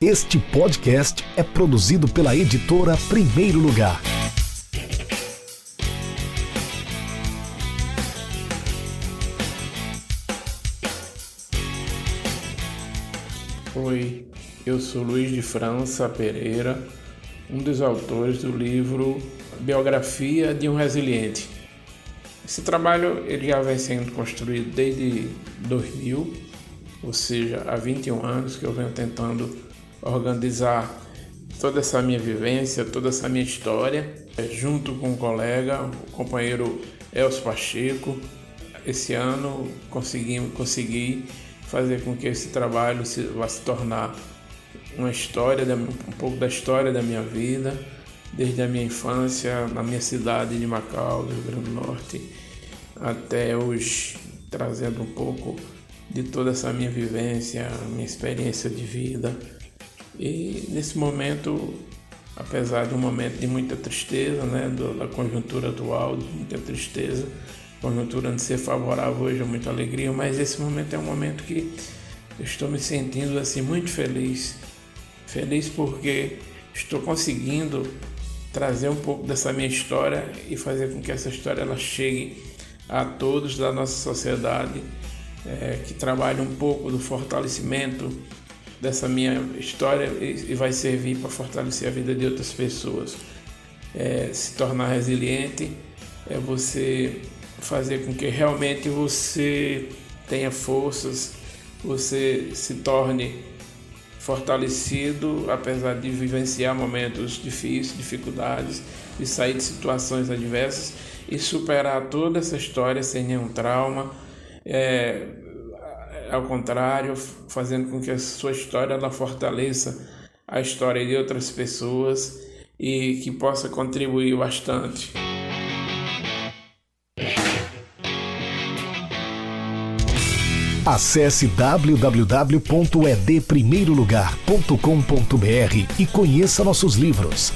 Este podcast é produzido pela editora Primeiro Lugar. Oi, eu sou Luiz de França Pereira, um dos autores do livro Biografia de um Resiliente. Esse trabalho ele já vem sendo construído desde 2000, ou seja, há 21 anos que eu venho tentando organizar toda essa minha vivência, toda essa minha história, é, junto com um colega, o companheiro Elcio Pacheco. Esse ano consegui, consegui fazer com que esse trabalho se, vá se tornar uma história, um pouco da história da minha vida, desde a minha infância na minha cidade de Macau, do Rio Grande do Norte, até hoje, trazendo um pouco de toda essa minha vivência, minha experiência de vida e nesse momento, apesar de um momento de muita tristeza, né, da conjuntura atual, de muita tristeza, conjuntura de ser favorável hoje é muita alegria, mas esse momento é um momento que eu estou me sentindo assim muito feliz. Feliz porque estou conseguindo trazer um pouco dessa minha história e fazer com que essa história ela chegue a todos da nossa sociedade, é, que trabalhe um pouco do fortalecimento dessa minha história e vai servir para fortalecer a vida de outras pessoas. É, se tornar resiliente é você fazer com que realmente você tenha forças, você se torne fortalecido, apesar de vivenciar momentos difíceis, dificuldades, de sair de situações adversas e superar toda essa história sem nenhum trauma. É, ao contrário, fazendo com que a sua história ela fortaleça a história de outras pessoas e que possa contribuir bastante. Acesse www.edprimeirolugar.com.br e conheça nossos livros.